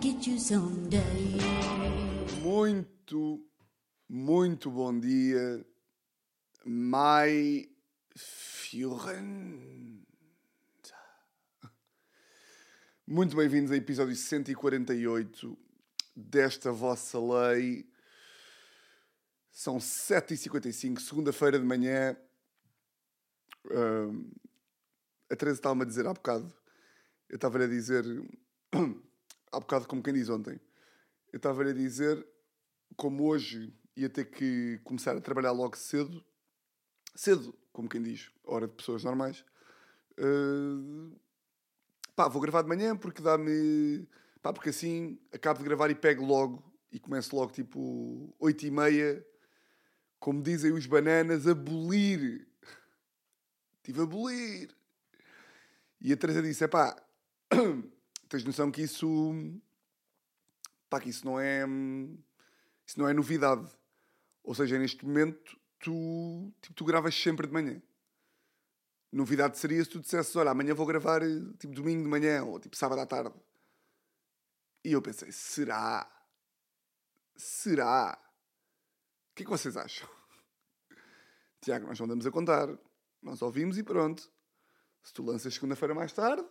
get you someday. Muito, muito bom dia, my Führen. Muito bem-vindos a episódio 148 desta vossa lei. São 7h55, segunda-feira de manhã. Ahm, a Teresa estava-me a dizer há bocado. Eu estava-lhe a dizer. Há bocado, como quem diz ontem. Eu estava-lhe a dizer como hoje ia ter que começar a trabalhar logo cedo. Cedo, como quem diz, hora de pessoas normais. Uh, pá, vou gravar de manhã porque dá-me. Pá, porque assim acabo de gravar e pego logo e começo logo tipo 8 e meia, como dizem os bananas, a bolir. Estive a bolir. E a Teresa disse: é pá, tens noção que isso. pá, que isso não é. isso não é novidade. Ou seja, neste momento tu, tipo, tu gravas sempre de manhã. Novidade seria se tu dissesses: olha, amanhã vou gravar tipo domingo de manhã ou tipo sábado à tarde. E eu pensei: será? Será? O que é que vocês acham? Tiago, nós não andamos a contar. Nós ouvimos e pronto. Se tu lanças segunda-feira mais tarde,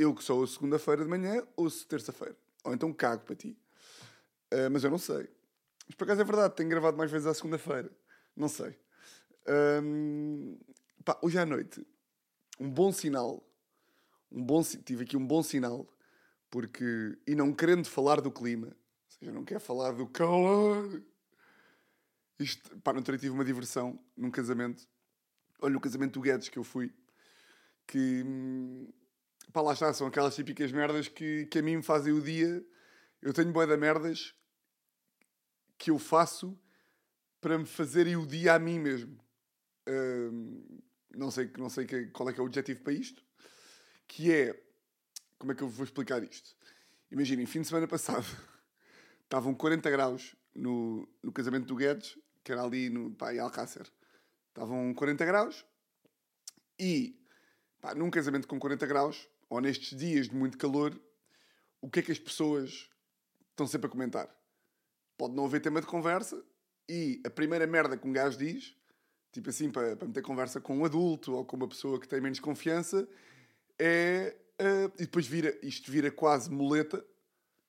eu que sou segunda-feira de manhã, ouço terça-feira. Ou então cago para ti. Uh, mas eu não sei. Mas por acaso é verdade, tenho gravado mais vezes à segunda-feira. Não sei. Um, pá, hoje à noite, um bom sinal. Um bom, tive aqui um bom sinal. Porque, e não querendo falar do clima, ou seja, não quero falar do calor. Isto, pá, não tive uma diversão num casamento. Olha, o casamento do Guedes que eu fui. Que, hum, pá, lá está, são aquelas típicas merdas que, que a mim me fazem o dia. Eu tenho boia de merdas que eu faço para me fazerem o dia a mim mesmo. Não sei, não sei que- qual é que é o objetivo para isto. Que é, como é que eu vou explicar isto? Imaginem, fim de semana passado, estavam 40 graus no, no casamento do Guedes, que era ali no, pá, em Alcácer. Estavam 40 graus e pá, num casamento com 40 graus, ou nestes dias de muito calor, o que é que as pessoas estão sempre a comentar? Pode não haver tema de conversa e a primeira merda que um gajo diz, tipo assim, para, para meter conversa com um adulto ou com uma pessoa que tem menos confiança, é. ah, e depois vira, isto vira quase muleta.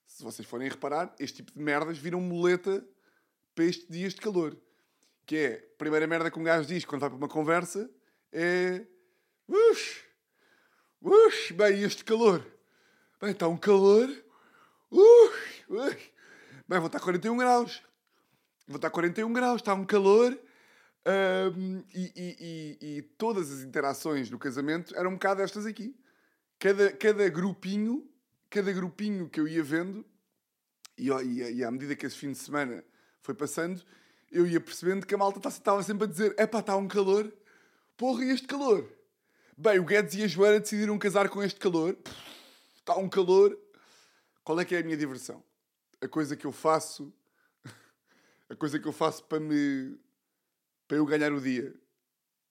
Se vocês forem reparar, este tipo de merdas viram muleta para estes dias de calor. Que é, a primeira merda que um gajo diz quando vai para uma conversa é. Ux, bem, este calor. Bem, está um calor. Ux, ux. Bem, vou estar a 41 graus. Vou estar a 41 graus, está um calor. Ahm, e, e- e- e todas as interações do casamento eram um bocado estas aqui. Cada, cada grupinho, cada grupinho que eu ia vendo, e, e, à medida que esse fim de semana foi passando, eu ia percebendo que a malta tá- estava sempre a dizer: epá, está um calor. Porra, e este calor? Bem, o Guedes e a Joana decidiram casar com este calor. Está um calor. Qual é que é a minha diversão? A coisa que eu faço, a coisa que eu faço para me para eu ganhar o dia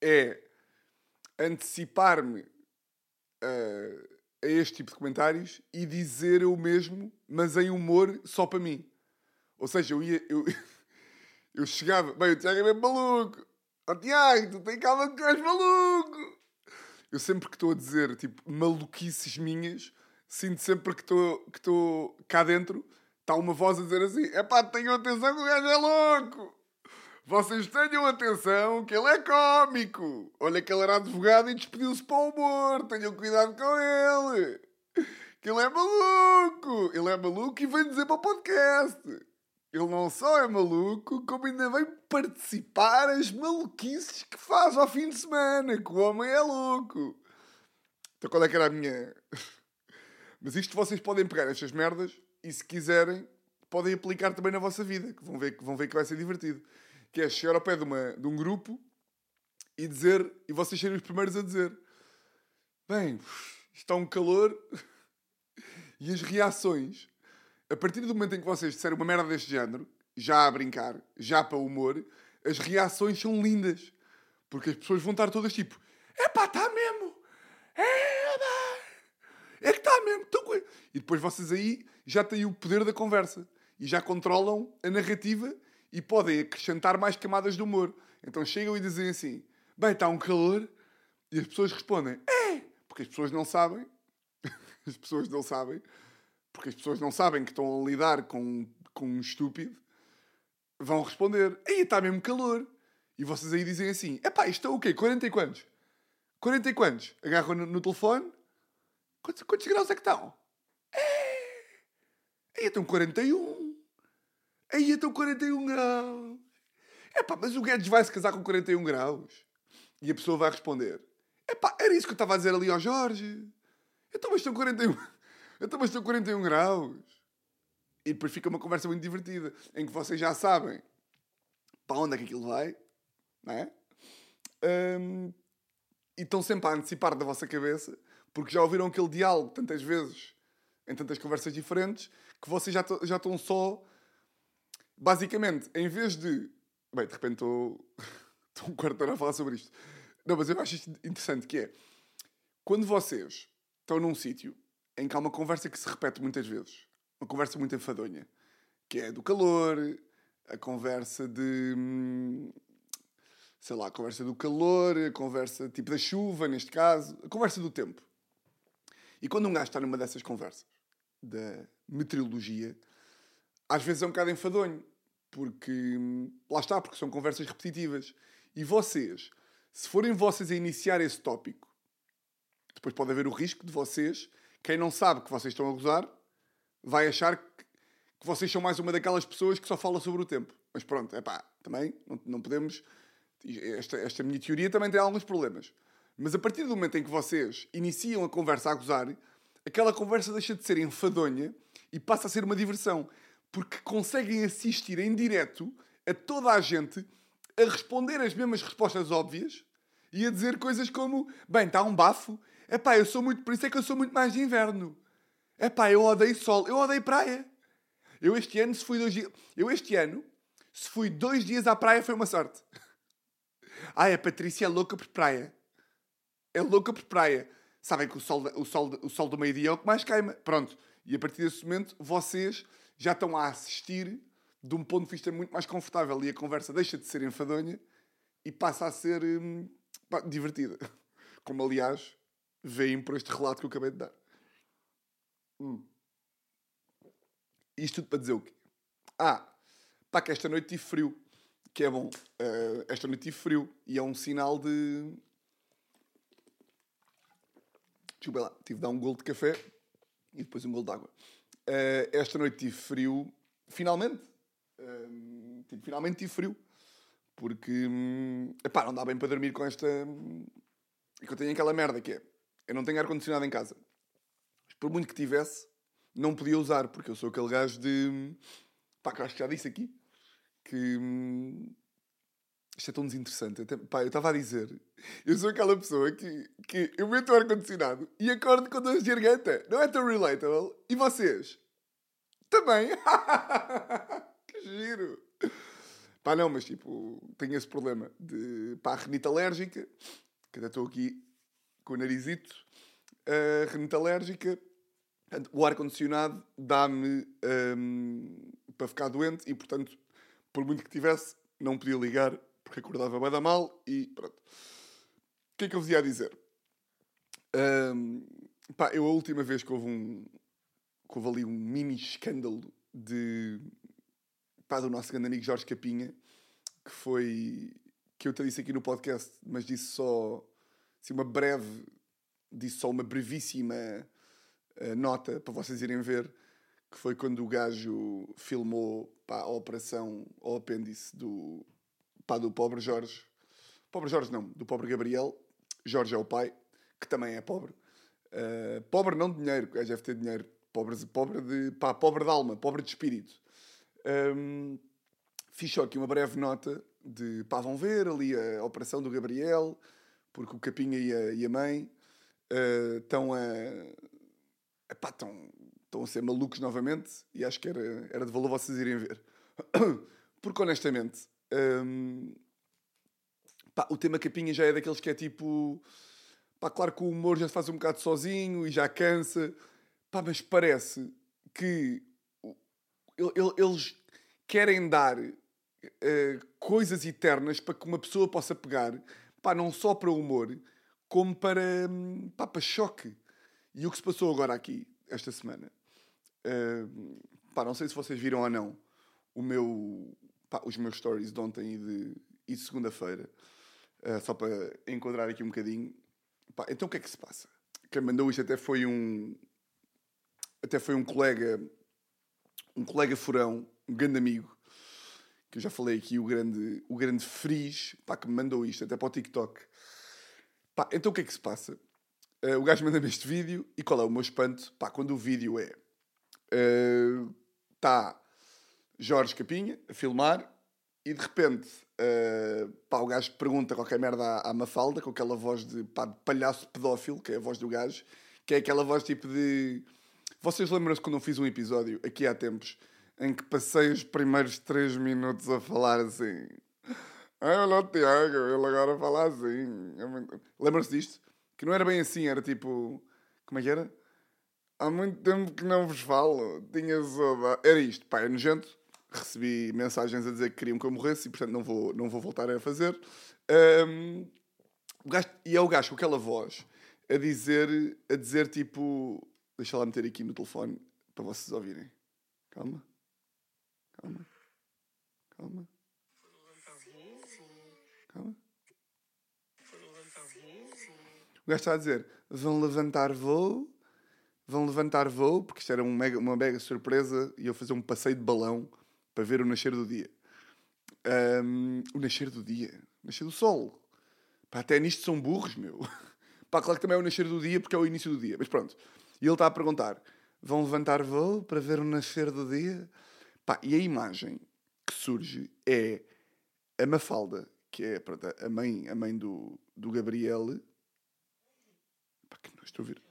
é antecipar-me a, a este tipo de comentários e dizer eu mesmo, mas em humor só para mim. Ou seja, eu ia. Eu, eu chegava. Bem, o Tiago é mesmo maluco. Ó Tiago, tu tem calma que tu és maluco. Eu sempre que estou a dizer, tipo, maluquices minhas, sinto sempre que estou que cá dentro, está uma voz a dizer assim: é pá, tenham atenção que o gajo é louco. Vocês tenham atenção que ele é cómico. Olha que ele era advogado e despediu-se para o humor. Tenham cuidado com ele. Que ele é maluco. Ele é maluco e vem dizer para o podcast. Ele não só é maluco, como ainda vem participar as maluquices que faz ao fim de semana. Que o homem é louco. Então qual é que era a minha... Mas isto vocês podem pegar estas merdas e se quiserem podem aplicar também na vossa vida. Que vão ver, que vão ver que vai ser divertido. Que é chegar ao pé de, uma, de um grupo e dizer... E vocês serem os primeiros a dizer... Bem, está um calor... E as reações, a partir do momento em que vocês disserem uma merda deste género, já a brincar, já para o humor, as reações são lindas. Porque as pessoas vão estar todas tipo: Epá, está mesmo! Epá! É que está mesmo. Co-" e depois vocês aí já têm o poder da conversa. E já controlam a narrativa e podem acrescentar mais camadas de humor. Então chegam e dizem assim: Bem, está um calor. E as pessoas respondem: É! Porque as pessoas não sabem. as pessoas não sabem. Porque as pessoas não sabem que estão a lidar com, com um estúpido. Vão responder: Aí está mesmo calor. E vocês aí dizem assim: Epá, isto é o quê? 40 e quantos? 40 e quantos? Agarram no, no telefone. Quantos, quantos graus é que estão? É! Aí estão 41. Aí estão 41 graus. Epá, mas o Guedes vai se casar com 41 graus. E a pessoa vai responder: Epá, era isso que eu estava a dizer ali ao Jorge. Então, mas estão 41. Então, mas estão 41 graus. E depois fica uma conversa muito divertida, em que vocês já sabem para onde é que aquilo vai, não é? Hum, e estão sempre a antecipar da vossa cabeça, porque já ouviram aquele diálogo tantas vezes, em tantas conversas diferentes, que vocês já, já estão só. Basicamente, em vez de. Bem, de repente estou. Estou um quarto de hora a falar sobre isto. Não, mas eu acho isto interessante, que é... Quando vocês estão num sítio em que há uma conversa que se repete muitas vezes, uma conversa muito enfadonha, que é do calor, a conversa de... hum, Sei lá, a conversa do calor, a conversa tipo da chuva, neste caso, a conversa do tempo. E quando um gajo está numa dessas conversas, da meteorologia, às vezes é um bocado enfadonho, porque hum, lá está, porque são conversas repetitivas. E vocês, se forem vocês a iniciar esse tópico, depois pode haver o risco de vocês, quem não sabe que vocês estão a gozar, vai achar que, vocês são mais uma daquelas pessoas que só fala sobre o tempo. Mas pronto, é pá, também não, não podemos. Esta, esta minha teoria também tem alguns problemas. Mas a partir do momento em que vocês iniciam a conversa a gozar, aquela conversa deixa de ser enfadonha e passa a ser uma diversão. Porque conseguem assistir em direto a toda a gente a responder as mesmas respostas óbvias e a dizer coisas como: bem, está um bafo. É pá, eu sou muito. Por isso é que eu sou muito mais de inverno. É pá, eu odeio sol, eu odeio praia. Eu este ano, se fui dois dias. Eu este ano, se fui dois dias à praia, foi uma sorte. Ai, a Patrícia é louca por praia. É louca por praia. Sabem que o sol, o sol, o sol do meio-dia é o que mais queima. Pronto. E a partir desse momento, vocês já estão a assistir de um ponto de vista muito mais confortável e a conversa deixa de ser enfadonha e passa a ser hum, divertida. Como, aliás, veem por este relato que eu acabei de dar. Hum. Isto tudo para dizer o quê? Ah, pá, que esta noite tive frio. Que é bom. Eh, esta noite tive frio. E é um sinal de... Desculpa lá. Tive de dar um golo de café e depois um golo de água. Eh, esta noite tive frio. Finalmente. Eh, tipo, finalmente tive frio. Porque... hum, epá, não dá bem para dormir com esta... E que eu tenho aquela merda que é... Eu não tenho ar-condicionado em casa. Por muito que tivesse, não podia usar. Porque eu sou aquele gajo de... Pá, que eu acho que já disse aqui. Que... hum, Isto é tão desinteressante. Até, pá, eu estava a dizer... Eu sou aquela pessoa que, que eu meto o ar-condicionado e acordo com dores de garganta. Não é tão relatable? E vocês? Também? que giro! Pá, não, mas tipo, tenho esse problema de pá, renite alérgica, que até estou aqui com o narizito, uh, renite alérgica, o ar-condicionado dá-me hum, para ficar doente e, portanto, por muito que tivesse, não podia ligar porque acordava bem da mal e pronto. O que é que eu vos ia dizer? Hum, pá, eu a última vez que houve um que houve ali um mini escândalo de pá, do nosso grande amigo Jorge Capinha, que foi que eu te disse aqui no podcast, mas disse só assim, uma breve, disse só uma brevíssima eh, nota para vocês irem ver, que foi quando o gajo filmou pá, a operação ao apêndice do, pá, do pobre Jorge. Pobre Jorge não, do pobre Gabriel. Jorge é o pai, que também é pobre. Eh, pobre não de dinheiro, o gajo deve ter dinheiro. Pobre, pobre, de, pá, pobre de alma, pobre de espírito. Hum, fiz só aqui uma breve nota de pá, vão ver ali a operação do Gabriel, porque o Capinha e a, e a mãe eh, estão a. Epá, estão, estão a ser malucos novamente e acho que era, era de valor vocês irem ver. Porque honestamente, hum, pá, o tema Capinha já é daqueles que é tipo. Pá, claro que o humor já se faz um bocado sozinho e já cansa. Pá, mas parece que eles querem dar eh, coisas eternas para que uma pessoa possa pegar, pá, não só para humor, como para, hum, pá, para choque. E o que se passou agora aqui, esta semana, eh, pá, não sei se vocês viram ou não o meu, pá, os meus stories de ontem e de, e de segunda-feira, eh, só para enquadrar aqui um bocadinho. Pá, então o que é que se passa? Quem mandou isto até foi um até foi um colega um colega furão, um grande amigo que eu já falei aqui, o grande, o grande Frizz, pá, que me mandou isto até para o TikTok. Pá, então o que é que se passa? Eh, o gajo manda-me este vídeo e qual é o meu espanto? Pá, quando o vídeo é. Está Jorge Capinha a filmar e de repente eh, pá, o gajo pergunta qualquer merda à, à Mafalda com aquela voz de, pá, de palhaço pedófilo, que é a voz do gajo, que é aquela voz tipo de. Vocês lembram-se quando eu fiz um episódio aqui há tempos em que passei os primeiros 3 minutos a falar assim. Ai, olha o Tiago, ele agora fala assim. É Lembram-se disto? Que não era bem assim, era tipo. Como é que era? Há muito tempo que não vos falo. Tinha saudade. Era isto, pá, é nojento. Recebi mensagens a dizer que queriam que eu morresse e, portanto, não vou, não vou voltar a fazer. O gajo- e é o gajo com aquela voz a dizer, a dizer tipo. Deixa lá meter aqui no telefone para vocês ouvirem. Calma. Calma. Calma. Calma. O gajo está a dizer: vão levantar voo, vão levantar voo, porque isto era um mega- uma mega surpresa e eu fazer um passeio de balão para ver o nascer do dia. Ahm, o nascer do dia, o nascer do sol. Pá, até nisto são burros, meu. Pá, claro que também é o nascer do dia porque é o início do dia, mas pronto. E ele está a perguntar: vão levantar voo para ver o nascer do dia? Pá, e a imagem que surge é a Mafalda, que é pronto, a mãe, a mãe do, do Gabriel. Pá, que não estou a ouvir.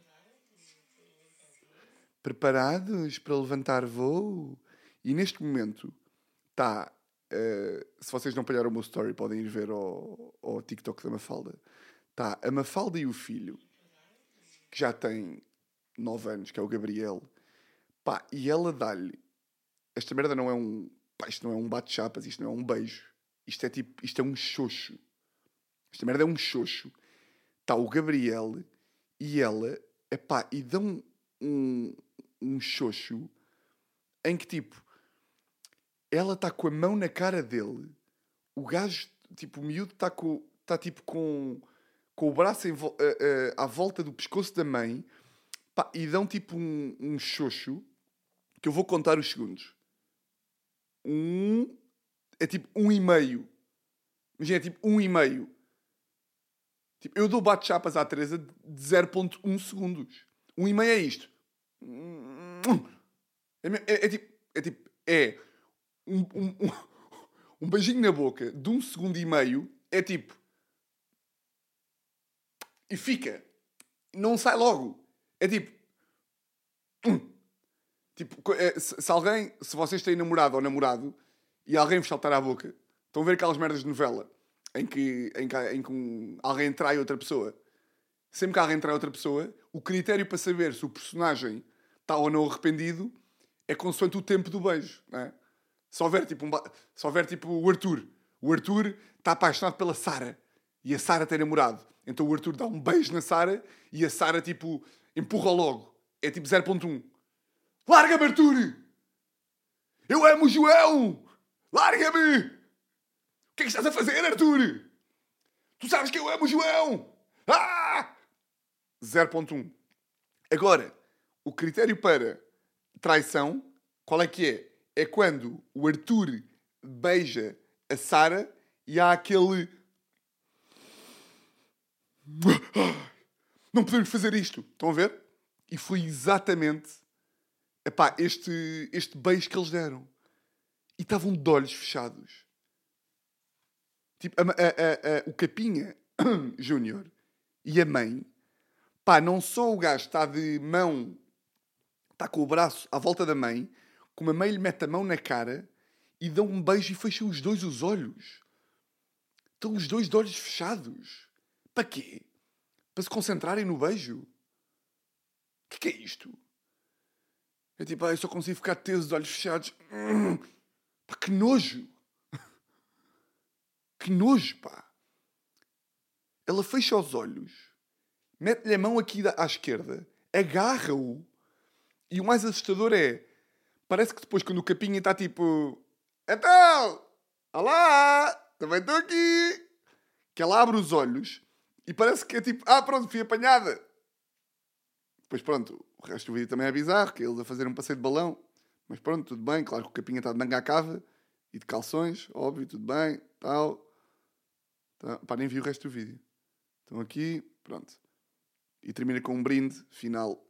Preparados para levantar voo? E neste momento está. eh, se vocês não palharam o meu story, podem ir ver ao, ao TikTok da Mafalda. Está a Mafalda e o filho, que já tem 9 anos, que é o Gabriel. Pá, e ela dá-lhe. Esta merda não é um. Pá, isto não é um bate-chapas, isto não é um beijo. Isto é tipo. Isto é um xoxo. Esta merda é um xoxo. Está o Gabriel e ela. Epá, e dão um, um xoxo em que tipo. Ela está com a mão na cara dele. O gajo, tipo, o miúdo está com, tá, tipo com, com o braço em a- a- à volta do pescoço da mãe. Pá, e dão tipo um, um xoxo que eu vou contar os segundos. Um. É tipo um e meio. Imagina, é tipo um e meio. Tipo, eu dou bate-chapas à Teresa de 0.1 segundos. Um e meio é isto. É, é- é tipo. É tipo. É. Um, um, um, um beijinho na boca de um segundo e meio é tipo. E fica. Não sai logo. É tipo. Tipo, é, se, alguém, se vocês têm namorado ou namorado e alguém vos saltar à boca, estão a ver aquelas merdas de novela em que, em que, em que um- alguém trai outra pessoa. Sempre que alguém trai outra pessoa, o critério para saber se o personagem está ou não arrependido é consoante o tempo do beijo. Não é? Se houver tipo, um, se houver, tipo o Arthur, o Arthur está apaixonado pela Sara e a Sara tem namorado. Então o Arthur dá um beijo na Sara e a Sara tipo empurra logo. É tipo 0.1. Larga-me, Arthur! Eu amo o João! Larga-me! O que é que estás a fazer, Arthur? Tu sabes que eu amo o João! Ah! 0.1. Agora, o critério para traição, qual é que é? É quando o Arthur beija a Sara e há aquele. Não podemos fazer isto. Estão a ver? E foi exatamente epá, este, este beijo que eles deram. E estavam de olhos fechados. Tipo, a a- a- o Capinha Júnior e a mãe, pá, não só o gajo está de mão, está com o braço à volta da mãe, como a mãe lhe mete a mão na cara e dá um beijo e fecha os dois os olhos. Estão os dois de olhos fechados. Para quê? para se concentrarem no beijo. O que, que é isto? É tipo, ah, eu só consigo ficar teso de olhos fechados. Hum, pá, que nojo! Que nojo, pá! Ela fecha os olhos, mete-lhe a mão aqui à esquerda, agarra-o, e o mais assustador é, parece que depois quando o capinha está tipo, então, olá, também estou aqui, que ela abre os olhos e parece que é tipo, ah pronto, fui apanhada. Depois pronto, o resto do vídeo também é bizarro, que é eles a fazer um passeio de balão. Mas pronto, tudo bem, claro que o capinha está de manga à cava e de calções, óbvio, tudo bem, tal. Tá, pá, nem vi o resto do vídeo. Estão aqui, pronto. E termina com um brinde final.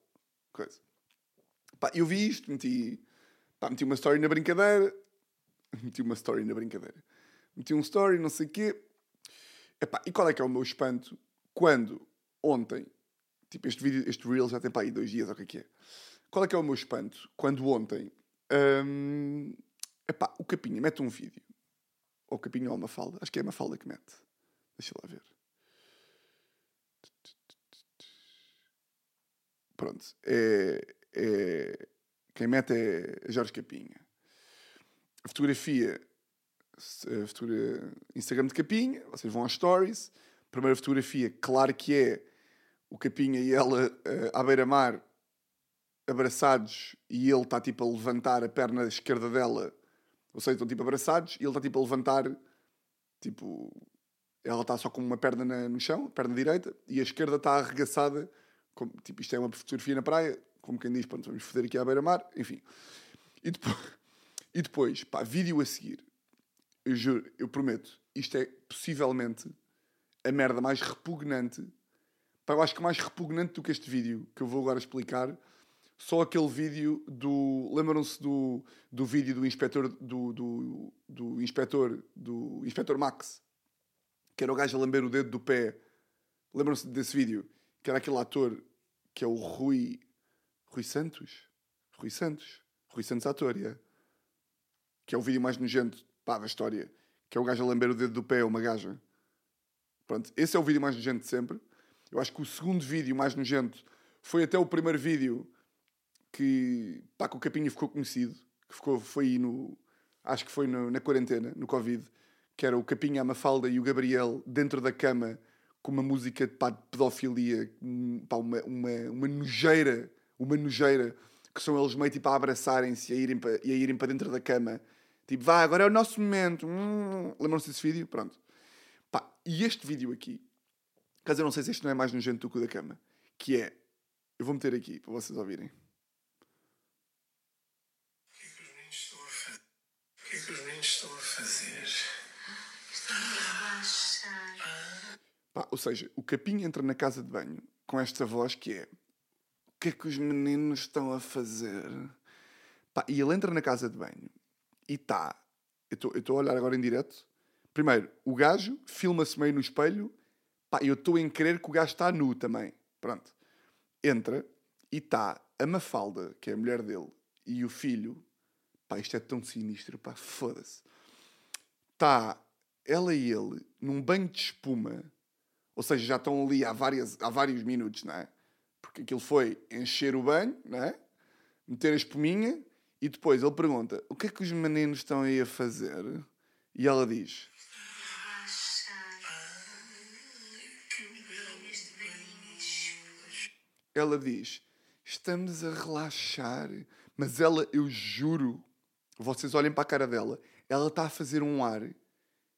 Coisa. Pá, eu vi isto, meti, pá, meti uma story na brincadeira. meti uma story na brincadeira. Meti um story, não sei o quê. Epá, e qual é que é o meu espanto quando ontem, tipo este vídeo, este reel já tem para aí dois dias, ou o que é que é. Qual é que é o meu espanto quando ontem, hum, epá, o Capinha mete um vídeo, ou o Capinha ou uma falda, acho que é uma falda que mete. Deixa lá ver. Pronto. É, é, quem mete é Jorge Capinha. A fotografia, a fotografia Instagram de Capinha, vocês vão às stories. Primeira fotografia, claro que é o Capinha e ela uh, à beira-mar, abraçados, e ele está tipo a levantar a perna esquerda dela. Ou seja, estão tipo abraçados e ele está tipo a levantar, tipo, ela está só com uma perna na, no chão, perna direita, e a esquerda está arregaçada como, tipo, isto é uma fotografia na praia, como quem diz, pronto, vamos foder aqui à beira-mar, enfim. E depois, e depois, pá, vídeo a seguir. Eu juro, eu prometo, isto é possivelmente a merda mais repugnante. Pá, eu acho que mais repugnante do que este vídeo que eu vou agora explicar. Só aquele vídeo do. Lembram-se do, do vídeo do inspetor do, do, do inspetor do inspetor Max, que era o gajo a lamber o dedo do pé. Lembram-se desse vídeo? Que era aquele ator que é o Rui. Rui Santos? Rui Santos. Rui Santos ator, yeah. Que é o vídeo mais nojento pá, da história. Que é o gajo a lamber o dedo do pé, uma gaja. Pronto, esse é o vídeo mais nojento de sempre. Eu acho que o segundo vídeo mais nojento foi até o primeiro vídeo que, pá, que o Capinha ficou conhecido. Que ficou, foi aí no. Acho que foi no, na quarentena, no Covid. Que era o Capinha, a Mafalda e o Gabriel dentro da cama com uma música pá, de pedofilia, pá, uma, uma, uma nojeira, uma nojeira, que são eles meio tipo a abraçarem-se e a irem para, e irem para dentro da cama. Tipo, vá, agora é o nosso momento. Hum. Lembram-se desse vídeo? Pronto. Pá, e este vídeo aqui, caso eu não sei se este não é mais nojento do que o da cama, que é, eu vou meter aqui para vocês ouvirem. O que é que os meninos estão a fazer? O que é que os meninos estão a fazer? Pá, ou seja, o capinho entra na casa de banho com esta voz que é o que é que os meninos estão a fazer? Pá, e ele entra na casa de banho e está. Eu estou a olhar agora em direto. Primeiro, o gajo filma-se meio no espelho. Pá, eu estou em crer que o gajo está nu também. Pronto. Entra e está a Mafalda, que é a mulher dele, e o filho. Pá, isto é tão sinistro, pá, foda-se. Está ela e ele num banho de espuma ou seja, já estão ali há, várias, há vários minutos, não é? Porque aquilo foi encher o banho, não é? Meter a espuminha e depois ele pergunta: O que é que os meninos estão aí a fazer? E ela diz: Ela diz: Estamos a relaxar. Mas ela, eu juro, vocês olhem para a cara dela, ela está a fazer um ar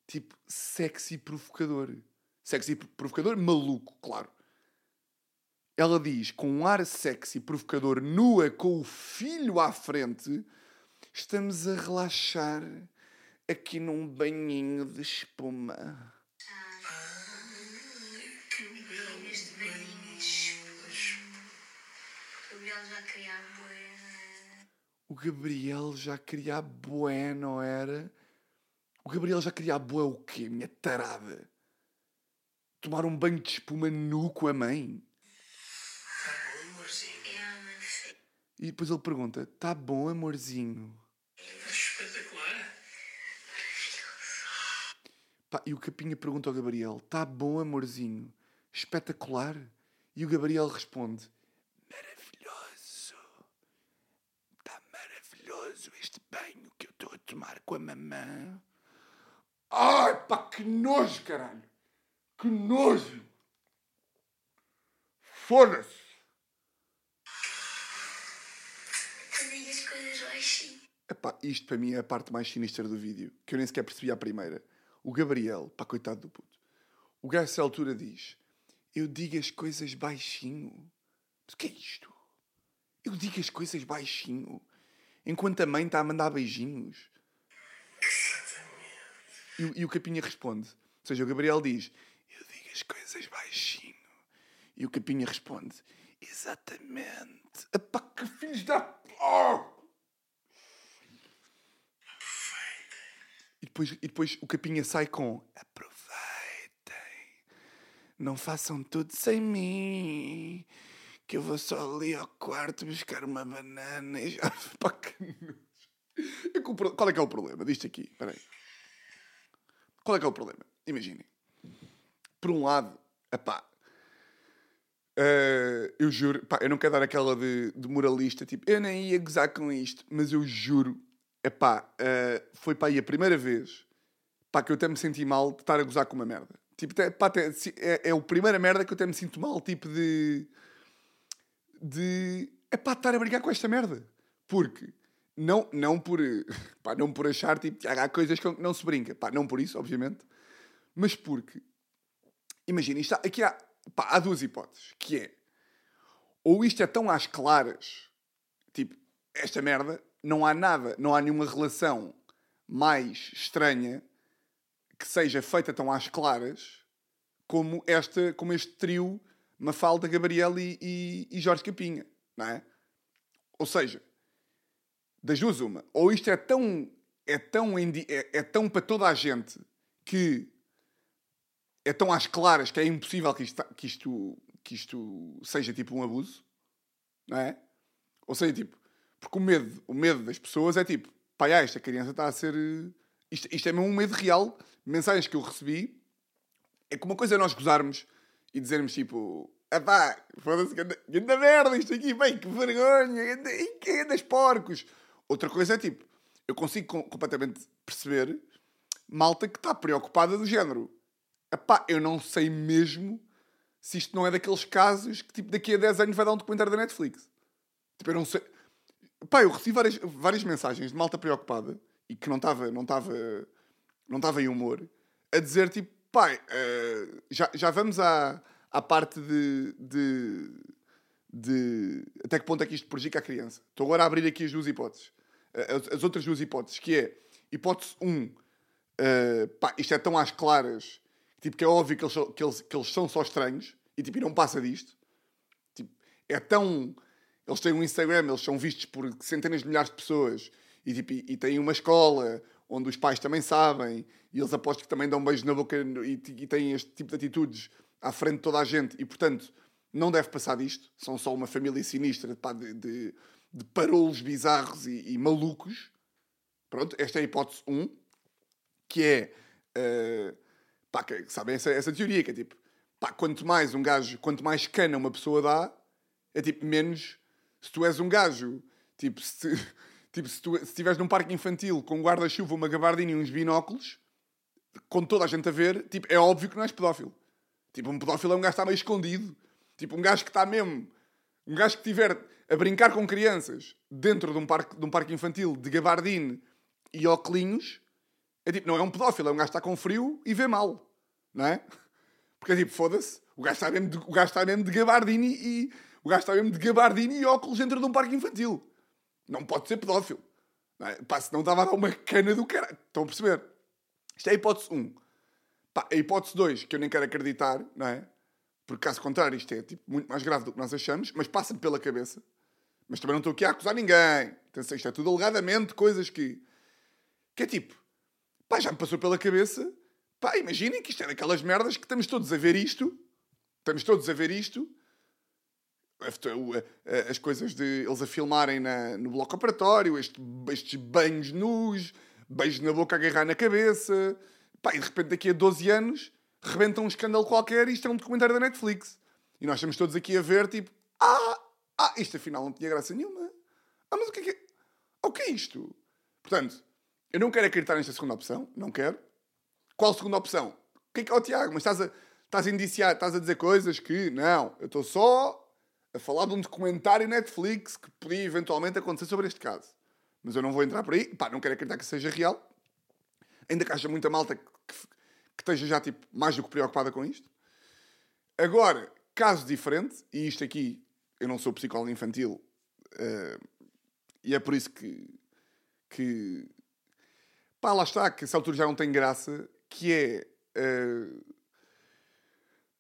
tipo sexy provocador sexy provocador, maluco, claro. Ela diz, com um ar sexy provocador, nua, com o filho à frente, estamos a relaxar aqui num banhinho de espuma. O Gabriel já queria a bué, não era? O Gabriel já queria a bué o quê, minha tarada? tomar um banho de espuma nu com a mãe. Tá bom, amorzinho. E depois ele pergunta: Tá bom, amorzinho? Espetacular. Pá, e o Capinha pergunta ao Gabriel: Tá bom, amorzinho? Espetacular? E o Gabriel responde: Maravilhoso! Está maravilhoso este banho que eu estou a tomar com a mamã. Ai, pá, que nojo, caralho! Que nojo! Foda-se! Epá, isto para mim é a parte mais sinistra do vídeo, que eu nem sequer percebi à primeira. O Gabriel, pá, coitado do puto. O gajo, nessa altura, diz: Eu digo as coisas baixinho. Mas o que é isto? Eu digo as coisas baixinho. Enquanto a mãe está a mandar beijinhos. E, e o Capinha responde. Ou seja, o Gabriel diz: Eu digo as coisas baixinho. E o Capinha responde: Exatamente. Epá, que filhos da. Oh! E depois, e depois o Capinha sai com aproveitem, não façam tudo sem mim, que eu vou só ali ao quarto buscar uma banana e já. Nojo. É Qual é que é o problema disto aqui? Espera. Qual é que é o problema? Imaginem. Por um lado, epá, eh, eu juro, eu não quero dar aquela de, de moralista, tipo, eu nem ia gozar com isto, mas eu juro, epá, eh, foi pá, aí a primeira vez pá, que eu até me senti mal de estar a gozar com uma merda. Tipo, até, até, é, é a primeira merda que eu até me sinto mal, tipo de. De. é pá, estar a brigar com esta merda. Porque. Não, não por. pá, não por achar tipo, que há coisas com que não se brinca. Pá, não por isso, obviamente. Mas porque. Imagina, isto há- aqui há, pá, há duas hipóteses. Que é. Ou isto é tão às claras. Tipo, esta merda. Não há nada. Não há nenhuma relação mais estranha que seja feita tão às claras como, esta, como este trio Mafalda, Gabriel e, e, e Jorge Capinha, não é? Ou seja, das duas uma, ou isto é tão é tão é, é tão para toda a gente que é tão às claras que é impossível que isto, que isto, que isto seja tipo um abuso, não é? Ou seja, tipo, porque o medo, o medo das pessoas é tipo, já, esta criança está a ser. Isto, isto é mesmo um medo real. Mensagens que eu recebi é que uma coisa é nós gozarmos e dizermos tipo, ah pá, foda-se, ganda, merda isto aqui, bem, que vergonha, que gandas porcos. Outra coisa é tipo, eu consigo com- completamente perceber malta que está preocupada do género. Epá, eu não sei mesmo se isto não é daqueles casos que tipo daqui a 10 anos vai dar um documentário da Netflix. Tipo, eu não sei. Pá, eu recebi várias, várias mensagens de malta preocupada e que não estava não não em humor a dizer tipo, pai, eh, já, já vamos à, à parte de, de, de até que ponto é que isto prejudica a criança. Estou agora a abrir aqui as duas hipóteses. Eh, As, as outras duas hipóteses, que é hipótese 1, um, pá, isto é tão às claras tipo, que é óbvio que eles, são- que, eles, que eles são só estranhos e tipo, não passa disto. Tipo, é tão. Eles têm um Instagram, eles são vistos por centenas de milhares de pessoas e, tipo, e, e têm uma escola onde os pais também sabem e eles apostam que também dão um beijo na boca e, e têm este tipo de atitudes à frente de toda a gente e, portanto, não deve passar disto. São só uma família sinistra pá, de, de, de parolos bizarros e, e malucos. Pronto, esta é a hipótese 1, que é. eh, pá, que, sabem essa, essa teoria que é tipo, pá, quanto mais um gajo, quanto mais cana uma pessoa dá, é tipo, menos se tu és um gajo, tipo, se, tipo, se tu estiveres num parque infantil com um guarda-chuva, uma gabardina e uns binóculos, com toda a gente a ver, tipo, é óbvio que não és pedófilo. Tipo, um pedófilo é um gajo que está meio escondido. Tipo, um gajo que está mesmo. Um gajo que estiver a brincar com crianças dentro de um parque, de um parque infantil de gabardine e óculos, é tipo, não é um pedófilo, é um gajo que está com frio e vê mal. Não é? Porque é tipo, foda-se, o gajo está mesmo de, o está de gabardine e. O gajo está mesmo de gabardine e óculos dentro de um parque infantil. Não pode ser pedófilo. Não é? Pá, senão estava a dar uma cana do caralho. Estão a perceber? Isto é a hipótese 1. Pá, a hipótese 2, que eu nem quero acreditar, não é? Porque caso contrário, isto é tipo, muito mais grave do que nós achamos, mas passa-me pela cabeça. Mas também não estou aqui a acusar ninguém. Atenção, isto é tudo alegadamente coisas que. Que é tipo, pá, já me passou pela cabeça. Pá, imaginem que isto é daquelas merdas que estamos todos a ver isto. Estamos todos a ver isto. As coisas de eles a filmarem na, no bloco operatório, este, estes banhos nus, beijos na boca agarrar na cabeça. Pá, e de repente daqui a 12 anos rebenta um escândalo qualquer e isto é um documentário da Netflix. E nós estamos todos aqui a ver, tipo, ah, ah, isto afinal não tinha graça nenhuma. Ah, mas o que é que é? O que é isto? Portanto, eu não quero acreditar nesta segunda opção, não quero. Qual segunda opção? O que é que, oh, Tiago, mas estás a, estás a indiciar, estás a dizer coisas que, não, eu estou só a falar de um documentário Netflix que podia eventualmente acontecer sobre este caso. Mas eu não vou entrar por aí, pá, não quero acreditar que seja real. Ainda que haja muita malta que, que, que esteja já, tipo, mais do que preocupada com isto. Agora, caso diferente, e isto aqui, eu não sou psicólogo infantil, eh, e é por isso que, que pá, lá está, que essa altura já não tem graça, que é. eh,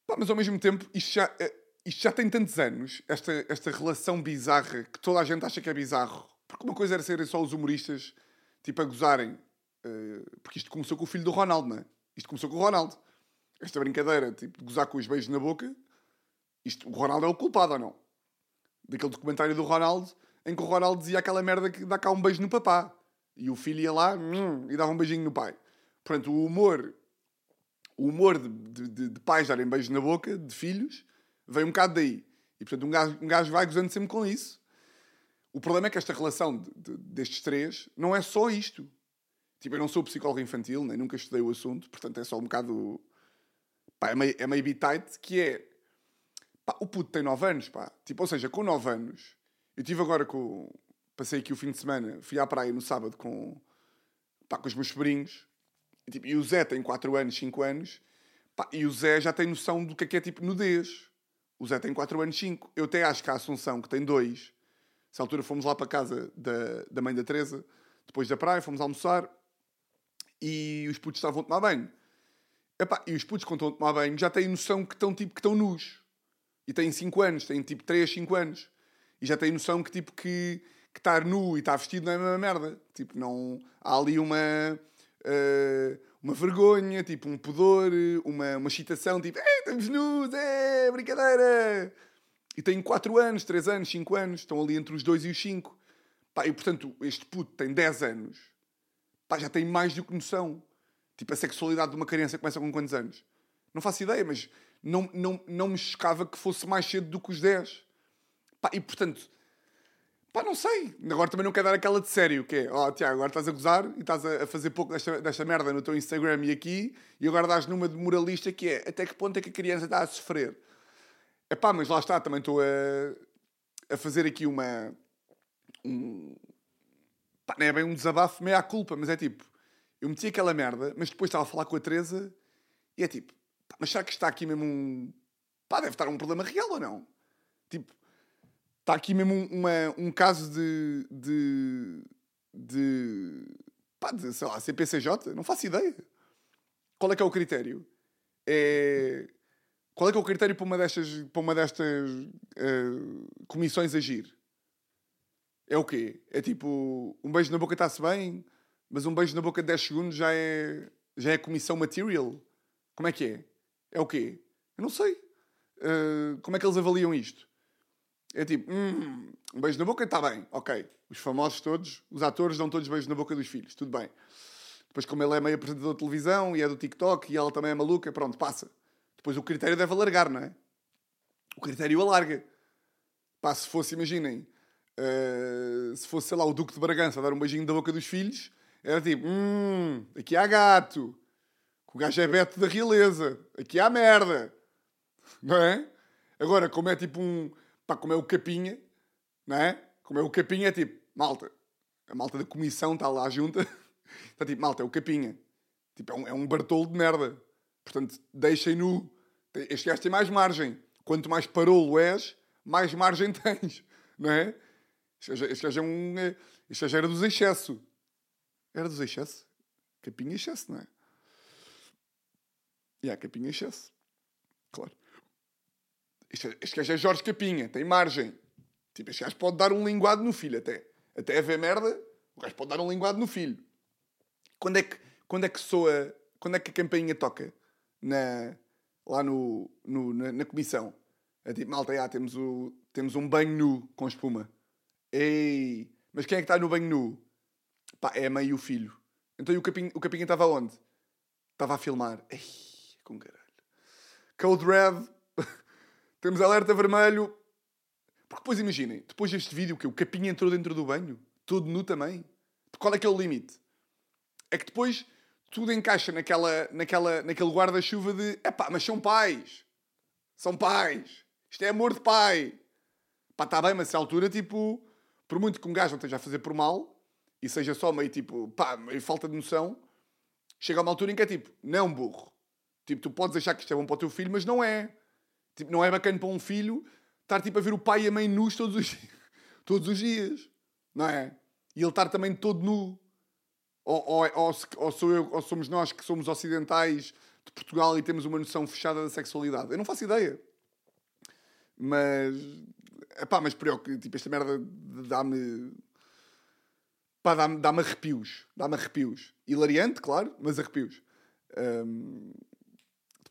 pá, mas ao mesmo tempo, isto já, eh, isto já tem tantos anos, esta, esta relação bizarra, que toda a gente acha que é bizarro. Porque uma coisa era serem só os humoristas, tipo, a gozarem. eh, porque isto começou com o filho do Ronaldo, não é? Isto começou com o Ronaldo. Esta brincadeira, tipo, de gozar com os beijos na boca, isto, o Ronaldo é o culpado ou não? Daquele documentário do Ronaldo, em que o Ronaldo dizia aquela merda que dá cá um beijo no papá. E o filho ia lá hum, e dava um beijinho no pai. Portanto, o humor, o humor de, de, de- de pais darem beijos na boca, de filhos, vem um bocado daí. E portanto, um gajo, um gajo vai gozando sempre com isso. O problema é que esta relação de- de- destes três não é só isto. Tipo, eu não sou psicólogo infantil, nem nunca estudei o assunto, portanto é só um bocado. Pá, é meio, é meio que é. Pá, o puto tem 9 anos, pá. Tipo, ou seja, com 9 anos. Eu tive agora com. Passei aqui o fim de semana, fui à praia no sábado com. Pá, com os meus sobrinhos. E, tipo, e o Zé tem 4 anos, 5 anos. Pá, e o Zé já tem noção do que é que é tipo nudez. O Zé tem 4 anos, 5. Eu até acho que a Assunção, que tem 2. Nessa altura fomos lá para casa da, da mãe da Teresa, depois da praia, fomos almoçar. E os putos estavam a tomar banho. Epá, e os putos, quando estão a tomar banho, já têm noção que estão, tipo, que estão nus. E têm 5 anos, têm tipo 3, 5 anos. E já têm noção que, tipo, que, que estar nu e estar vestido não é a mesma merda. Tipo, não... Há ali uma... eh, uma vergonha, tipo, um pudor, uma, uma excitação, tipo, Ei, estamos nus, é, brincadeira! E têm 4 anos, 3 anos, 5 anos, estão ali entre os 2 e os 5. Pá, e portanto, este puto tem 10 anos, pá, já tem mais do que noção. Tipo, a sexualidade de uma criança começa com quantos anos? Não faço ideia, mas não, não, não me chocava que fosse mais cedo do que os 10. Pá, e portanto, pá, não sei. Agora também não quero dar aquela de sério, que é, ó, Tiago, agora estás a gozar e estás a, fazer pouco desta, desta merda no teu Instagram e aqui, e agora dás numa de moralista que é, até que ponto é que a criança está a sofrer? É pá, mas lá está, também estou a, a fazer aqui uma. Um, pá, não é bem um desabafo, meio à culpa, mas é tipo, eu meti aquela merda, mas depois estava a falar com a Teresa e é tipo, pá, mas será que está aqui mesmo um. pá, deve estar um problema real ou não? Está aqui mesmo um, uma, um caso de. de. de. pá, de, sei lá, CPCJ? Não faço ideia. Qual é que é o critério? É. Qual é que é o critério para uma destas, para uma destas eh, comissões agir? É o quê? É tipo, um beijo na boca está-se bem, mas um beijo na boca de 10 segundos já é, já é comissão material? Como é que é? É o quê? Eu não sei. Eh, como é que eles avaliam isto? É tipo, hum, um beijo na boca está bem, ok. Os famosos todos, os atores dão todos beijos na boca dos filhos, tudo bem. Depois, como ele é meio apresentador de televisão e é do TikTok e ela também é maluca, pronto, passa. Depois o critério deve alargar, não é? O critério alarga. Pá, se fosse, imaginem, eh, se fosse, sei lá, o Duque de Bragança a dar um beijinho da boca dos filhos, era tipo, hum, aqui há gato. O gajo é Beto da realeza. Aqui há merda. Não é? Agora, como é tipo um. Como é o Capinha, não é? Como é o Capinha, é tipo, malta. A malta da comissão está lá junta. Está tipo, malta, é o Capinha. Tipo, é um, é um Bartolo de merda. Portanto, deixem nu. Tem- Este gajo tem mais margem. Quanto mais parolo és, mais margem tens. Não é? Este gajo, é um. é- Este gajo era dos excesso. Era dos excesso? Capinha excesso, não é? E há Capinha excesso. Claro. Este, este gajo é Jorge Capinha, tem margem. Tipo, este gajo pode dar um linguado no filho até. Até a ver merda, o gajo pode dar um linguado no filho. Quando é que, quando é que soa, quando é que a campainha toca? Na, lá no, no- na, na comissão. É tipo, malta, já, temos, o, temos um banho nu com espuma. Ei, mas quem é que está no banho nu? Pá, é a mãe e o filho. Então e o capinha, o capinha estava onde? Estava a filmar. Ei, com caralho. Code Red Temos alerta vermelho. Porque depois imaginem, depois deste vídeo, que o capinha entrou dentro do banho, todo nu também. Qual é que é o limite? É que depois tudo encaixa naquela, naquela, naquele guarda-chuva de epá, mas são pais. São pais. Isto é amor de pai. Pá, está bem, mas se altura, tipo, por muito que um gajo não esteja a fazer por mal e seja só meio tipo, pá, meio falta de noção, chega a uma altura em que é tipo, não burro. Tipo, tu podes achar que isto é bom para o teu filho, mas não é. Tipo, não é bacana para um filho estar tipo a ver o pai e a mãe nus todos os, todos os dias. Não é? E ele estar também todo nu. Ou, ou, ou, ou, sou eu, ou somos nós que somos ocidentais de Portugal e temos uma noção fechada da sexualidade. Eu não faço ideia. Mas. Epá, mas preocupa, tipo, esta merda dá-me. Pá, dá-me dá arrepios. Dá-me arrepios. Hilariante, claro, mas arrepios. Um,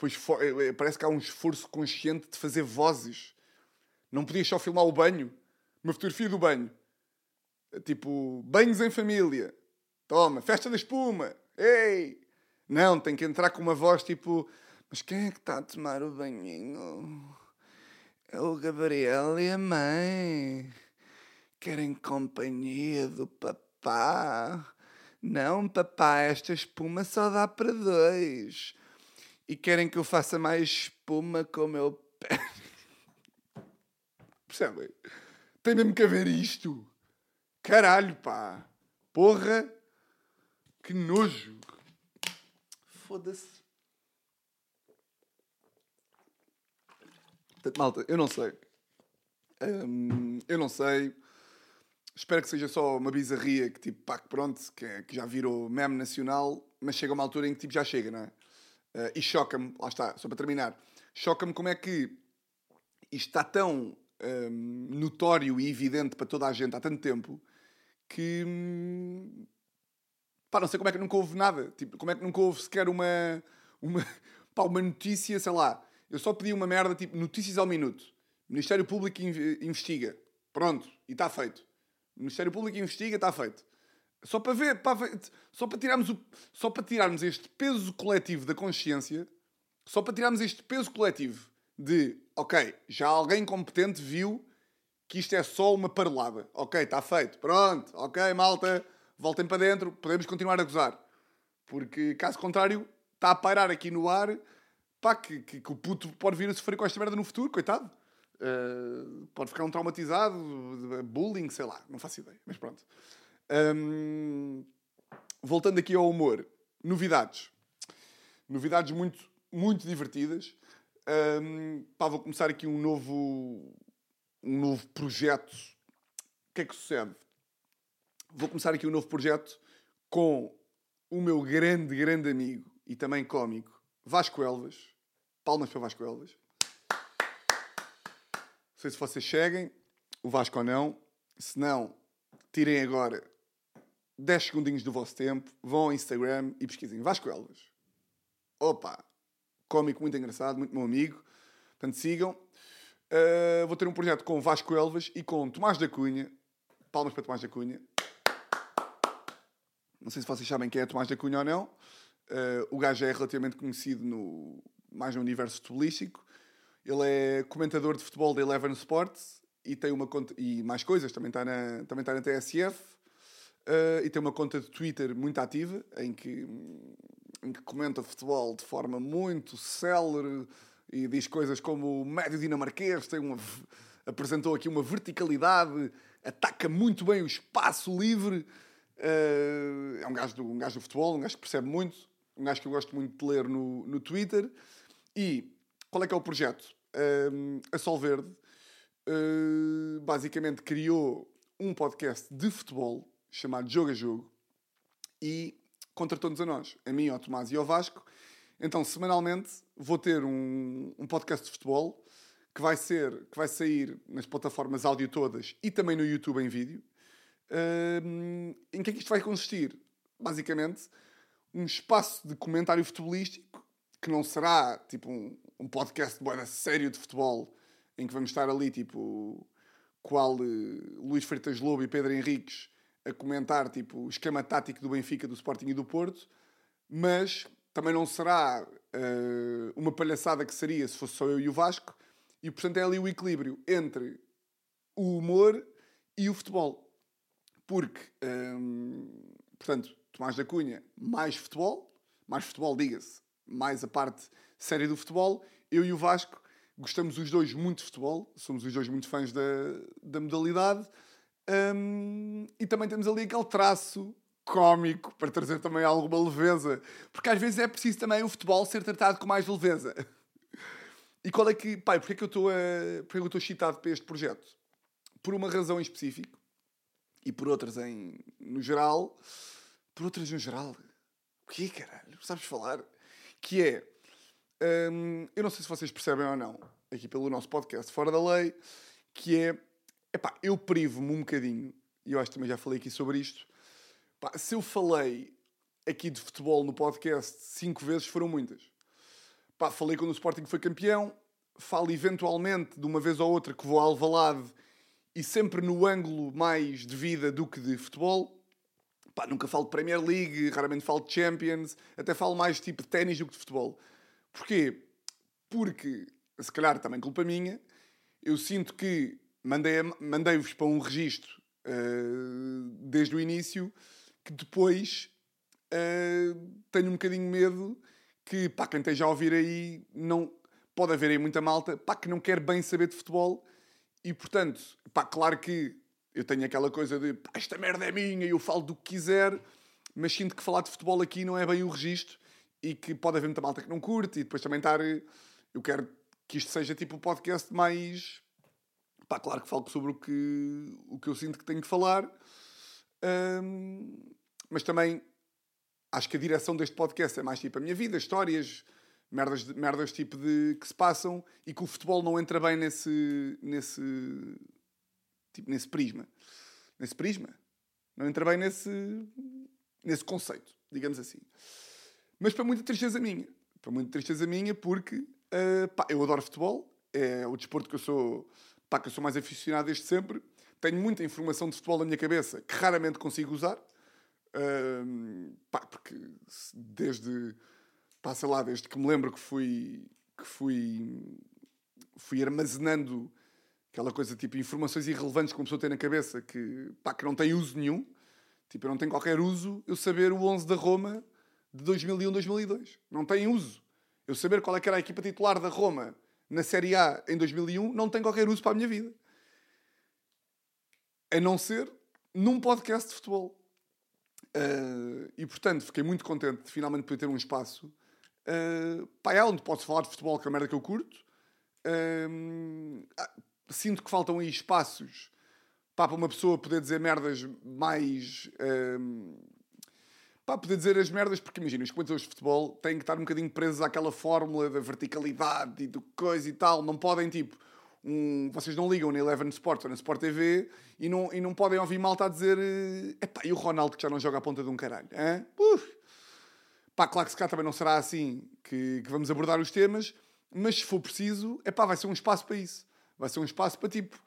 depois eh, parece que há um esforço consciente de fazer vozes. Não podias só filmar o banho. Uma fotografia do banho. Tipo, banhos em família. Toma, festa da espuma. Ei! Não, tem que entrar com uma voz tipo: Mas quem é que está a tomar o banhinho? É o Gabriel e a mãe. Querem companhia do papá. Não, papá, esta espuma só dá para dois. E querem que eu faça mais espuma com o meu pé. Percebem? Tem mesmo que haver isto. Caralho, pá. Porra. Que nojo. Foda-se. Malta, eu não sei. Hum, eu não sei. Espero que seja só uma bizarria que, tipo, pá, que pronto, que, é, que já virou meme nacional, mas chega uma altura em que, tipo, já chega, não é? Uh, e choca-me, lá está, só para terminar, choca-me como é que isto está tão um, notório e evidente para toda a gente há tanto tempo que, hum, Pá, não sei como é que nunca houve nada. Tipo, como é que nunca houve sequer uma, uma, pá, uma notícia, sei lá. Eu só pedi uma merda, tipo, notícias ao minuto. Ministério Público investiga. Pronto. E está feito. Ministério Público investiga, está feito. Só para ver, para, só, para tirarmos o, só para tirarmos este peso coletivo da consciência, só para tirarmos este peso coletivo de, ok, já alguém competente viu que isto é só uma parolada. Ok, está feito. Pronto. Ok, malta voltem para dentro, podemos continuar a gozar. Porque, caso contrário, está a pairar aqui no ar pá, que, que, que o puto pode vir a sofrer com esta merda no futuro, coitado. Uh, pode ficar um traumatizado, bullying, sei lá, não faço ideia, mas pronto. Um, voltando aqui ao humor, novidades. Novidades muito, muito divertidas. Um, pá, vou começar aqui um novo, um novo projeto. O que é que sucede? vou começar aqui um novo projeto com o meu grande, grande amigo e também cómico, Vasco Elvas. Palmas para Vasco Elvas. Não sei se vocês cheguem, o Vasco ou não. Se não, tirem agora 10 segundinhos do vosso tempo, vão ao Instagram e pesquisem Vasco Elvas. Opa! Cómico muito engraçado, muito meu amigo. Portanto, sigam. Uh, vou ter um projeto com Vasco Elvas e com Tomás da Cunha. Palmas para Tomás da Cunha. Não sei se vocês sabem quem é Tomás da Cunha ou não. Uh, o gajo é relativamente conhecido no, mais no universo futebolístico. Ele é comentador de futebol da Eleven Sports e tem uma conta e mais coisas, também está na, também está na TSF. Uh, e tem uma conta de Twitter muito ativa em que, em que comenta futebol de forma muito célere e diz coisas como o médio dinamarquês tem uma, apresentou aqui uma verticalidade, ataca muito bem o espaço livre. Uh, é um gajo, do, um gajo do futebol, um gajo que percebe muito, um gajo que eu gosto muito de ler no, no Twitter. E qual é que é o projeto? Uh, a Solverde basicamente criou um podcast de futebol chamado Jogo a Jogo e contratou-nos a nós, a mim, ao Tomás e ao Vasco. Então, semanalmente, vou ter um, um podcast de futebol que vai ser, que vai sair nas plataformas áudio todas e também no YouTube em vídeo. Uh, em que é que isto vai consistir? Basicamente, um espaço de comentário futebolístico que não será tipo um, um podcast de sério de futebol em que vamos estar ali tipo qual uh, Luís Freitas Lobo e Pedro Henriques a comentar tipo o esquema tático do Benfica, do Sporting e do Porto, mas também não será uh, uma palhaçada que seria se fosse só eu e o Vasco. E portanto é ali o equilíbrio entre o humor e o futebol. Porque, hum, portanto, Tomás da Cunha, mais futebol, mais futebol, diga-se, mais a parte séria do futebol. Eu e o Vasco gostamos os dois muito de futebol, somos os dois muito fãs da, da modalidade. Hum, e também temos ali aquele traço cómico para trazer também alguma leveza. Porque às vezes é preciso também o futebol ser tratado com mais leveza. E qual é que. Pai, porque é que eu estou é eu estou excitado para este projeto? Por uma razão em específico e por outras em. no geral. Por outras no geral. O que caralho? Sabes falar? Que é. hum, eu não sei se vocês percebem ou não, aqui pelo nosso podcast Fora da Lei, que é. Epá, eu privo-me um bocadinho, e eu acho que também já falei aqui sobre isto. Pá, se eu falei aqui de futebol no podcast cinco vezes, foram muitas. Pá, falei quando o Sporting foi campeão, falo eventualmente de uma vez ou outra que vou a Alvalade e sempre no ângulo mais de vida do que de futebol. Nunca falo de Premier League, raramente falo de Champions, até falo mais tipo de ténis do que de futebol. Porquê? Porque, se calhar também culpa minha, eu sinto que mandei- mandei-vos para um registro eh, desde o início que depois eh, tenho um bocadinho medo que, pá, quem esteja a ouvir aí, não, pode haver aí muita malta, pá, que não quer bem saber de futebol e, portanto, pá, claro que eu tenho aquela coisa de, pá, esta merda é minha e eu falo do que quiser, mas sinto que falar de futebol aqui não é bem o registro e que pode haver muita malta que não curte e depois também estar... Eu quero que isto seja tipo um podcast mais... Pá, claro que falo sobre o que, o que eu sinto que tenho que falar, Hum, mas também acho que a direção deste podcast é mais tipo a minha vida, histórias, merdas, merdas tipo de que se passam e que o futebol não entra bem nesse nesse tipo nesse prisma, nesse prisma, não entra bem nesse nesse conceito, digamos assim. Mas para muita tristeza minha, para muita tristeza minha, porque ah, pá, eu adoro futebol, é o desporto que eu sou, pá, que eu sou mais aficionado desde sempre. Tenho muita informação de futebol na minha cabeça que raramente consigo usar. Pá, porque desde, pá, sei lá, desde que me lembro que fui, que fui, fui armazenando aquela coisa tipo informações irrelevantes que uma pessoa tem na cabeça que, pá, que não tem uso nenhum. Tipo, eu não tenho qualquer uso eu saber o 11 da Roma de 2001, 2002. Não tem uso. Eu saber qual é que era a equipa titular da Roma na Série A em 2001 não tem qualquer uso para a minha vida. A não ser num podcast de futebol. Uh, e portanto fiquei muito contente de finalmente poder ter um espaço uh, pá, é onde posso falar de futebol, que é a merda que eu curto. Ah, sinto que faltam aí espaços para uma pessoa poder dizer merdas mais. Um, pá, poder dizer as merdas, porque imagina, os comentadores de futebol têm que estar um bocadinho presos àquela fórmula da verticalidade e do coisa e tal. Não podem, tipo, um, vocês não ligam na Eleven Sports ou na Sport TV e não, e não podem ouvir malta a dizer eh, epá, e o Ronaldo que já não joga a ponta de um caralho? Uf. Pá, claro que se cá também não será assim que, que vamos abordar os temas, mas se for preciso, epá, vai ser um espaço para isso. Vai ser um espaço para tipo,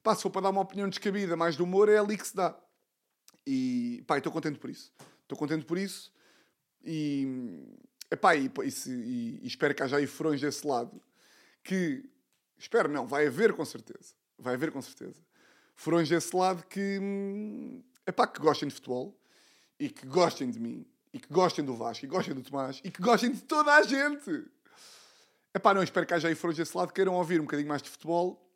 pá, se for para dar uma opinião descabida mais de humor, é ali que se dá. E pá, estou contente por isso. Estou contente por isso e, epá, e, e, e espero que haja aí furões desse lado que espero não, vai haver com certeza. Vai haver com certeza. Furões desse lado que hum, epá, que gostem de futebol e que gostem de mim e que gostem do Vasco e gostem do Tomás e que gostem de toda a gente. Epá, não, espero que haja aí furões desse lado que queiram ouvir um bocadinho mais de futebol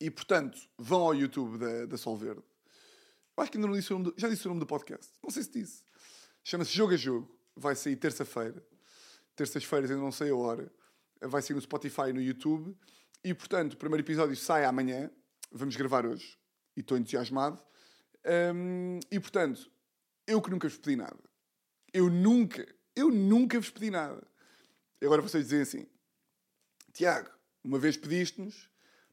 e portanto vão ao YouTube da, da Solverde. Acho que ainda não disse o nome do, já disse o nome do podcast. Não sei se disse. Chama-se Jogo a Jogo. Vai sair terça-feira. Terças-feiras, ainda não sei a hora. Vai sair no Spotify e no YouTube. E, portanto, o primeiro episódio sai amanhã. Vamos gravar hoje. E estou entusiasmado. Hum, e, portanto, eu que nunca vos pedi nada. Eu nunca, eu nunca vos pedi nada. E agora vocês dizem assim: Tiago, uma vez pediste-nos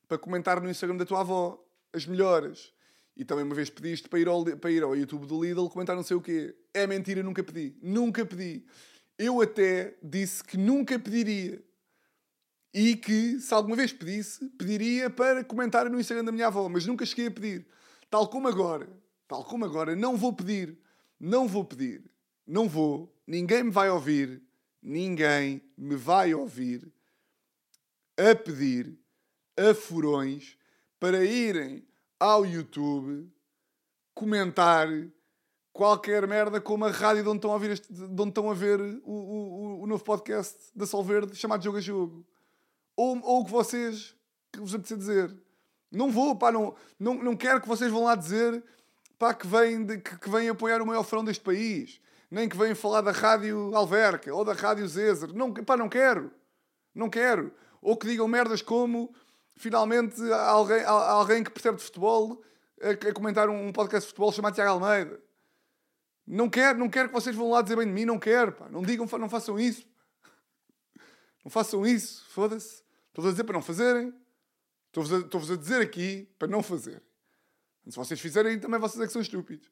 para comentar no Instagram da tua avó as melhores. E também uma vez pediste para ir ao, para ir ao YouTube do Lidl comentar não sei o quê. É mentira, nunca pedi. Nunca pedi. Eu até disse que nunca pediria. E que, se alguma vez pedisse, pediria para comentar no Instagram da minha avó. Mas nunca cheguei a pedir. Tal como agora. Tal como agora. Não vou pedir. Não vou pedir. Não vou. Ninguém me vai ouvir. Ninguém me vai ouvir a pedir a furões para irem ao YouTube comentar qualquer merda como a rádio de onde estão a, ouvir este- de onde estão a ver o, o, o novo podcast da Solverde chamado Jogo a Jogo. Ou, ou o que vocês que vos apetecer dizer. Não vou, pá, não, não, não quero que vocês vão lá dizer pá, que vêm, que, que vêm apoiar o maior frão deste país. Nem que venham falar da Rádio Alverca ou da Rádio Zezer. Não, pá, não quero. Não quero. Ou que digam merdas como finalmente alguém, alguém que percebe de futebol a, comentar um podcast de futebol chamado Tiago Almeida. Não quero, não quero que vocês vão lá dizer bem de mim, não quero, pá. Não digam, não façam isso. Não façam isso, foda-se. Estou-vos a dizer para não fazerem. Estou-vos a, a dizer aqui para não fazerem. Se vocês fizerem, também vocês é que são estúpidos.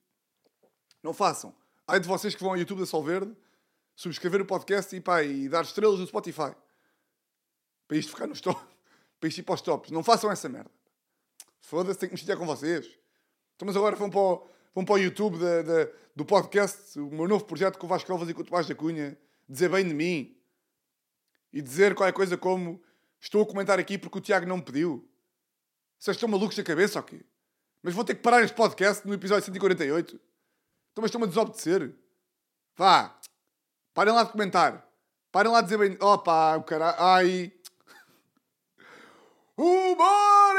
Não façam. Ai de vocês que vão ao YouTube da Solverde, subscrever o podcast e, pá, e dar estrelas no Spotify. Para isto ficar nos top. Para isto ir para os tops. Não façam essa merda. Foda-se, tenho que me chatear com vocês. Então, mas agora vão para o, vão para o YouTube da- da- do podcast, o meu novo projeto com o Vasco Alves e com o Tomás da Cunha, dizer bem de mim. E dizer qualquer coisa como estou a comentar aqui porque o Tiago não me pediu. Vocês estão malucos da cabeça ou quê? Mas vou ter que parar este podcast no episódio 148. Então, mas estão-me a desobedecer. Vá. Parem lá de comentar. Parem lá de dizer bem. Opa, o caralho. Ai. Humor!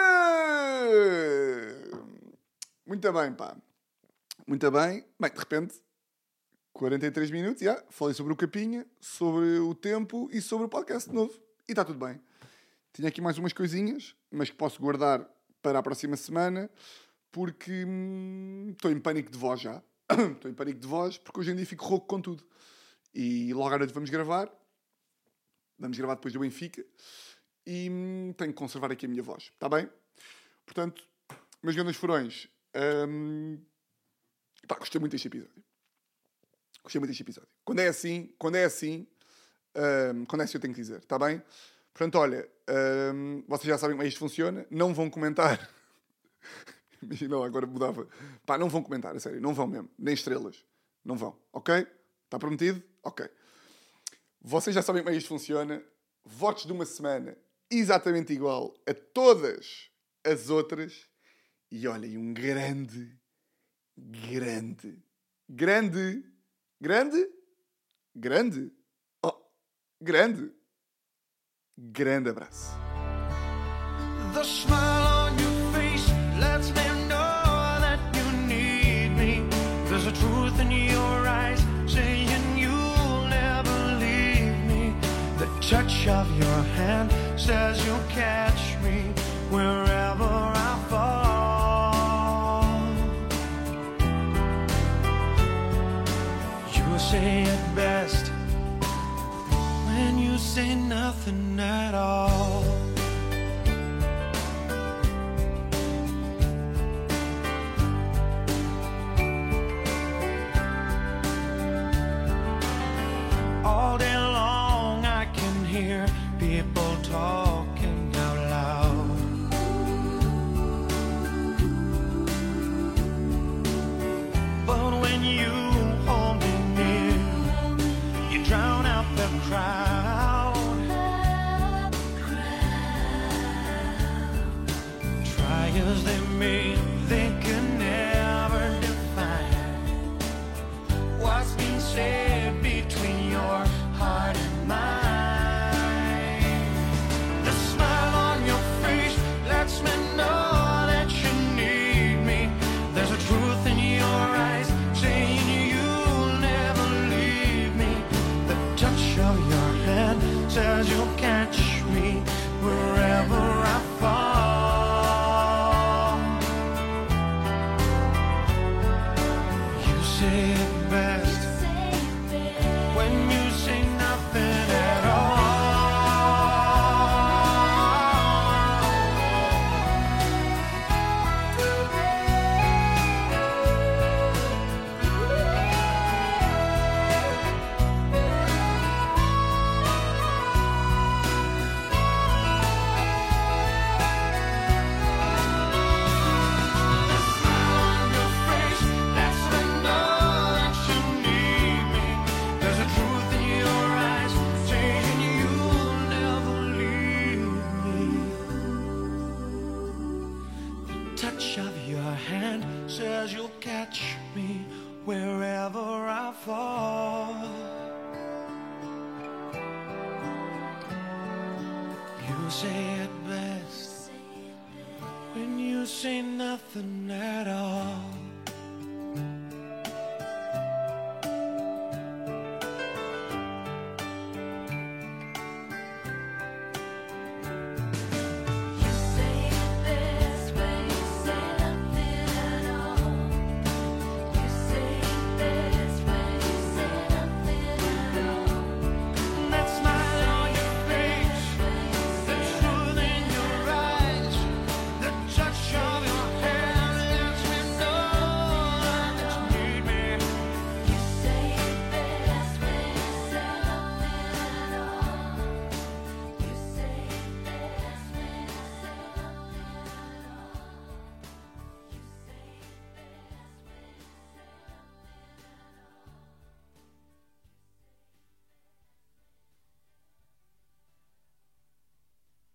Muito bem, pá. Muito bem. Bem, de repente, 43 minutos, já. Falei sobre o Capinha, sobre o tempo e sobre o podcast novo. E está tudo bem. Tinha aqui mais umas coisinhas, mas que posso guardar para a próxima semana, porque hum, estou em pânico de voz já. Estou em pânico de voz, porque hoje em dia fico rouco com tudo. E logo à noite vamos gravar. Vamos gravar depois do Benfica. E tenho que conservar aqui a minha voz. Está bem? Portanto, meus grandes furões. hum, pá, gostei muito deste episódio. Gostei muito deste episódio. Quando é assim, quando é assim, hum, quando é assim eu tenho que dizer. Está bem? Portanto, olha, hum, vocês já sabem como é isto funciona. Não vão comentar. Não, agora mudava. Pá, não vão comentar, a sério. Não vão mesmo. Nem estrelas. Não vão. Ok? Está prometido? Ok. Vocês já sabem como é isto funciona. Votos de uma semana exatamente igual a todas as outras. E olhem, um grande, grande, grande, grande, grande, oh, grande, grande abraço. The smile on your face lets me know that you need me. There's a truth in your eyes saying you'll never leave me. The touch of your hand says you'll catch me wherever I fall. You say it best when you say nothing at all. All